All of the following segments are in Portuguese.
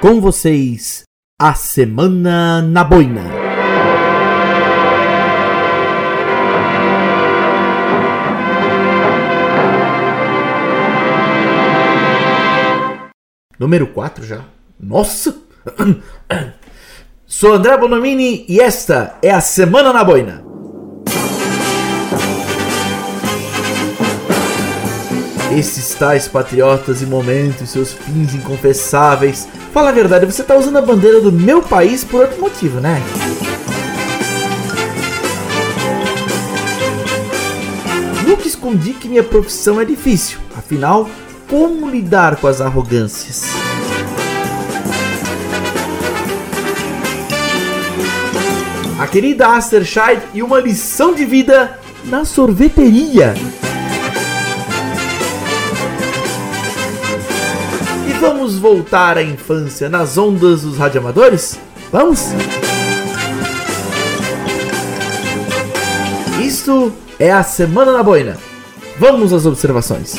Com vocês, a Semana na Boina. Número 4 já. Nossa! Sou André Bonomini e esta é a Semana na Boina. Esses tais patriotas e momentos, seus fins inconfessáveis. Fala a verdade, você tá usando a bandeira do meu país por outro motivo, né? Nunca escondi que minha profissão é difícil. Afinal, como lidar com as arrogâncias? A querida Aster Scheid e uma lição de vida na sorveteria. Vamos voltar à infância nas ondas dos radioamadores? Vamos? Isto é a Semana na Boina. Vamos às observações.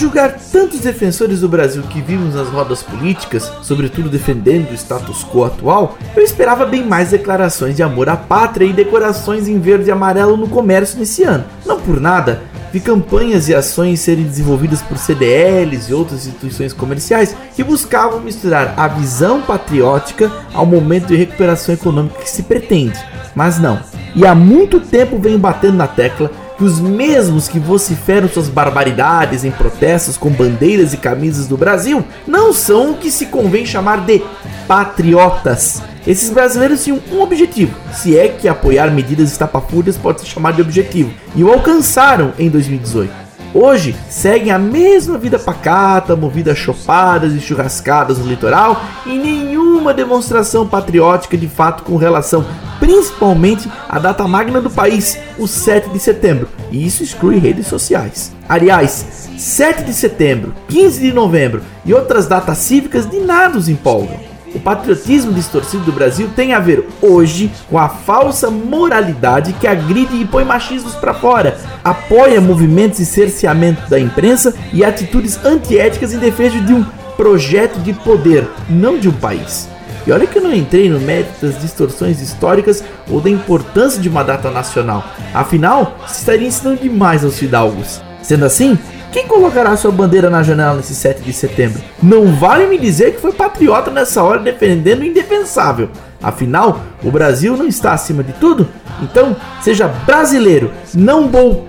Julgar tantos defensores do Brasil que vimos nas rodas políticas, sobretudo defendendo o status quo atual, eu esperava bem mais declarações de amor à pátria e decorações em verde e amarelo no comércio nesse ano. Não por nada, vi campanhas e ações serem desenvolvidas por CDLs e outras instituições comerciais que buscavam misturar a visão patriótica ao momento de recuperação econômica que se pretende. Mas não. E há muito tempo venho batendo na tecla os mesmos que vociferam suas barbaridades em protestos com bandeiras e camisas do Brasil não são o que se convém chamar de patriotas. Esses brasileiros tinham um objetivo, se é que apoiar medidas estapafúrdias pode ser chamado de objetivo, e o alcançaram em 2018. Hoje seguem a mesma vida pacata, movida a chopadas e churrascadas no litoral e nenhuma demonstração patriótica de fato com relação principalmente à data magna do país, o 7 de setembro, e isso exclui redes sociais. Aliás, 7 de setembro, 15 de novembro e outras datas cívicas de nada os empolgam. O patriotismo distorcido do Brasil tem a ver hoje com a falsa moralidade que agride e põe machismos para fora, apoia movimentos de cerceamento da imprensa e atitudes antiéticas em defesa de um projeto de poder, não de um país. E olha que eu não entrei no mérito das distorções históricas ou da importância de uma data nacional. Afinal, se estaria ensinando demais aos fidalgos. Sendo assim, quem colocará sua bandeira na janela nesse 7 de setembro? Não vale me dizer que foi patriota nessa hora defendendo o indefensável. Afinal, o Brasil não está acima de tudo? Então, seja brasileiro, não bol...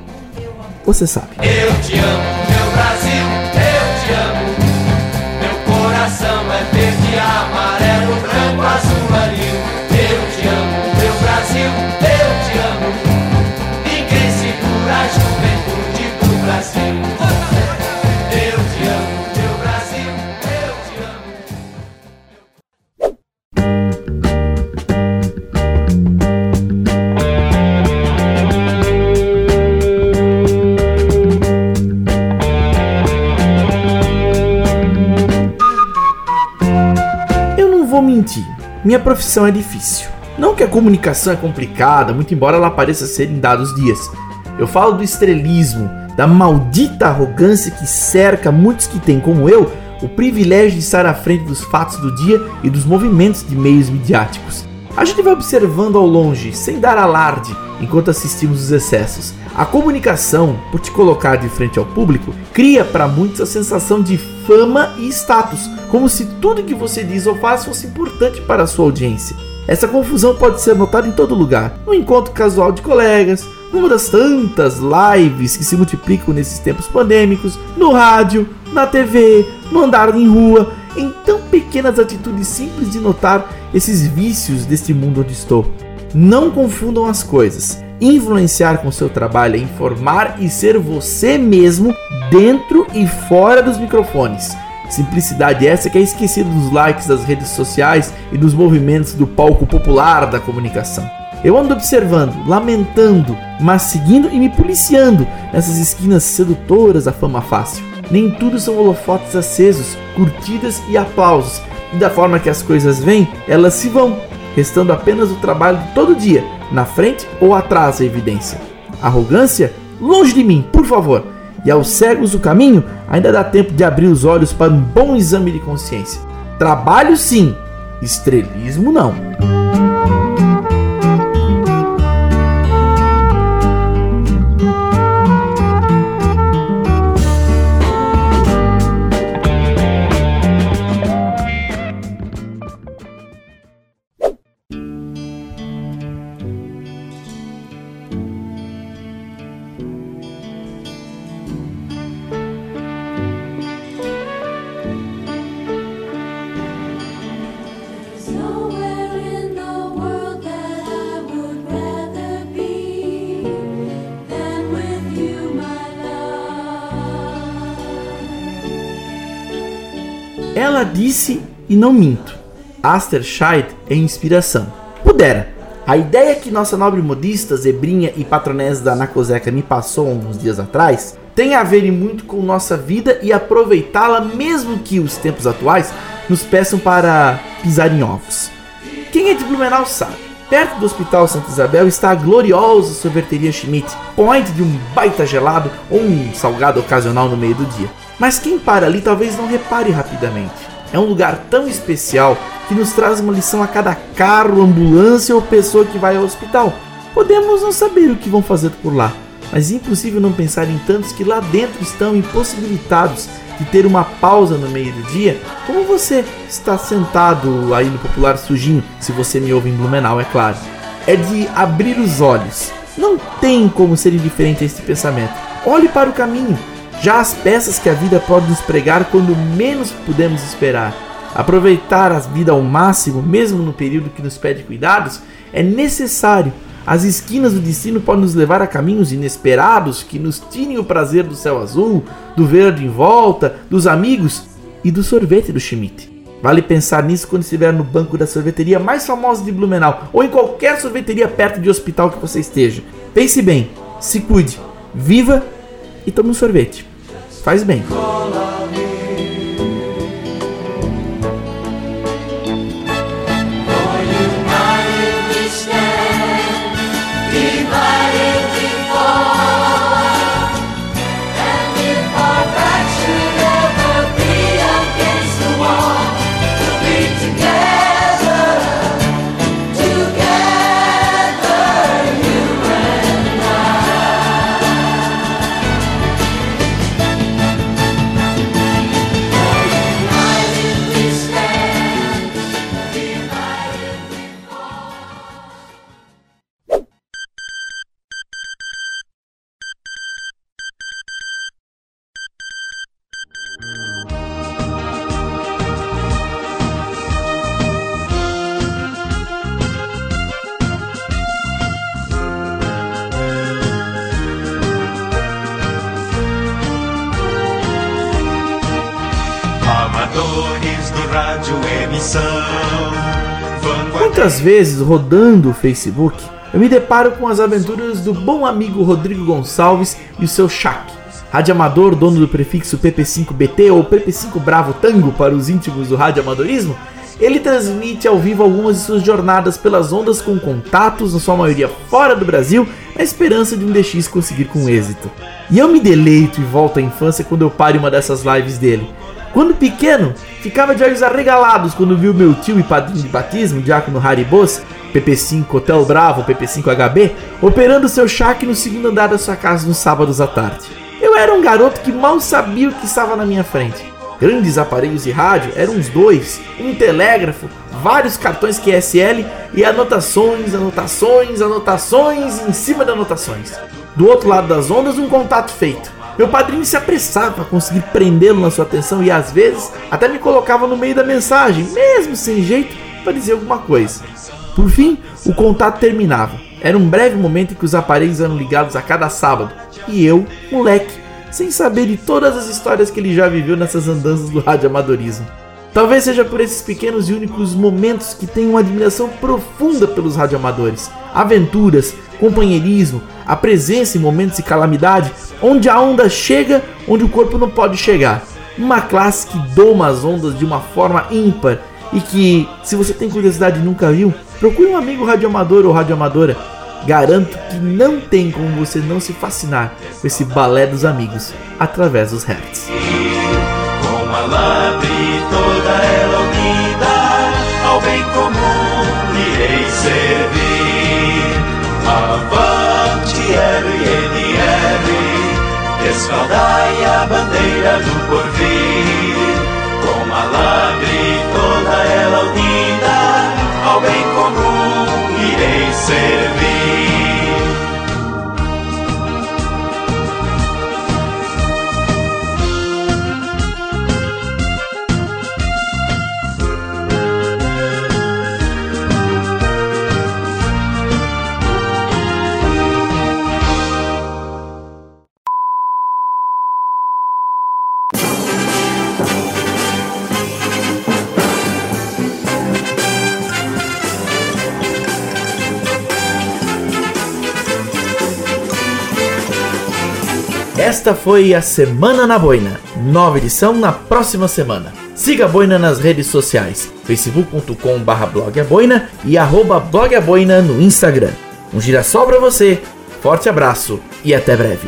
Você sabe. Eu te amo, Eu te amo. Ninguém segura a juventude do Brasil. Eu te amo, meu Brasil, eu te amo. Eu não vou mentir, minha profissão é difícil. Não que a comunicação é complicada, muito embora ela pareça ser em dados dias. Eu falo do estrelismo, da maldita arrogância que cerca muitos que têm, como eu, o privilégio de estar à frente dos fatos do dia e dos movimentos de meios midiáticos. A gente vai observando ao longe, sem dar alarde, enquanto assistimos os excessos. A comunicação, por te colocar de frente ao público, cria para muitos a sensação de fama e status, como se tudo que você diz ou faz fosse importante para a sua audiência. Essa confusão pode ser notada em todo lugar, no encontro casual de colegas, numa das tantas lives que se multiplicam nesses tempos pandêmicos, no rádio, na TV, no andar em rua, em tão pequenas atitudes simples de notar esses vícios deste mundo onde estou. Não confundam as coisas. Influenciar com seu trabalho é informar e ser você mesmo dentro e fora dos microfones. Simplicidade essa que é esquecida dos likes das redes sociais e dos movimentos do palco popular da comunicação. Eu ando observando, lamentando, mas seguindo e me policiando nessas esquinas sedutoras da fama fácil. Nem tudo são holofotes acesos, curtidas e aplausos. E da forma que as coisas vêm, elas se vão, restando apenas o trabalho de todo dia, na frente ou atrás da evidência. Arrogância? Longe de mim, por favor. E aos cegos do caminho, ainda dá tempo de abrir os olhos para um bom exame de consciência. Trabalho sim, estrelismo não. Ela disse e não minto. Aster Scheid é inspiração. Pudera. A ideia que nossa nobre modista, zebrinha e patronesa da Nacoseca me passou uns dias atrás tem a ver muito com nossa vida e aproveitá-la mesmo que os tempos atuais nos peçam para pisar em ovos. Quem é de Blumenau sabe. Perto do Hospital Santa Isabel está a gloriosa sorveteria Schmidt, point de um baita gelado ou um salgado ocasional no meio do dia. Mas quem para ali talvez não repare rapidamente. É um lugar tão especial que nos traz uma lição a cada carro, ambulância ou pessoa que vai ao hospital. Podemos não saber o que vão fazer por lá, mas é impossível não pensar em tantos que lá dentro estão impossibilitados de ter uma pausa no meio do dia, como você está sentado aí no popular sujinho, se você me ouve em Blumenau, é claro. É de abrir os olhos. Não tem como ser indiferente a este pensamento. Olhe para o caminho. Já as peças que a vida pode nos pregar quando menos podemos esperar. Aproveitar a vida ao máximo, mesmo no período que nos pede cuidados, é necessário. As esquinas do destino podem nos levar a caminhos inesperados que nos tirem o prazer do céu azul, do verde em volta, dos amigos e do sorvete do Schmidt. Vale pensar nisso quando estiver no banco da sorveteria mais famosa de Blumenau ou em qualquer sorveteria perto de hospital que você esteja. Pense bem, se cuide, viva e tome um sorvete. Faz bem. United Quantas vezes rodando o Facebook eu me deparo com as aventuras do bom amigo Rodrigo Gonçalves e o seu Shaq, radioamador dono do prefixo PP5BT ou PP5 Bravo Tango para os íntimos do radioamadorismo. Ele transmite ao vivo algumas de suas jornadas pelas ondas com contatos, na sua maioria fora do Brasil, na esperança de um DX conseguir com êxito. E eu me deleito e volto à infância quando eu paro em uma dessas lives dele. Quando pequeno, ficava de olhos arregalados quando viu meu tio e padrinho de batismo, Diácono Haribos, PP5 Hotel Bravo, PP5 HB, operando seu chaque no segundo andar da sua casa nos sábados à tarde. Eu era um garoto que mal sabia o que estava na minha frente. Grandes aparelhos de rádio eram uns dois, um telégrafo, vários cartões QSL e anotações, anotações, anotações em cima de anotações. Do outro lado das ondas, um contato feito. Meu padrinho se apressava a conseguir prendê-lo na sua atenção e às vezes até me colocava no meio da mensagem, mesmo sem jeito, para dizer alguma coisa. Por fim, o contato terminava. Era um breve momento em que os aparelhos eram ligados a cada sábado. E eu, moleque, sem saber de todas as histórias que ele já viveu nessas andanças do radioamadorismo. Talvez seja por esses pequenos e únicos momentos que tenho uma admiração profunda pelos radioamadores. Aventuras, companheirismo, a presença em momentos de calamidade, onde a onda chega onde o corpo não pode chegar. Uma classe que doma as ondas de uma forma ímpar e que, se você tem curiosidade e nunca viu, procure um amigo radioamador ou radioamadora. Garanto que não tem como você não se fascinar com esse balé dos amigos através dos hertz. Com a Labre toda ela unida, ao bem comum irei servir. Avante RNR, escaldai a bandeira do porvir. Esta foi a Semana na Boina. Nova edição na próxima semana. Siga a Boina nas redes sociais, facebook.com barra blogaboina e blogaboina no Instagram. Um girassol pra você, forte abraço e até breve.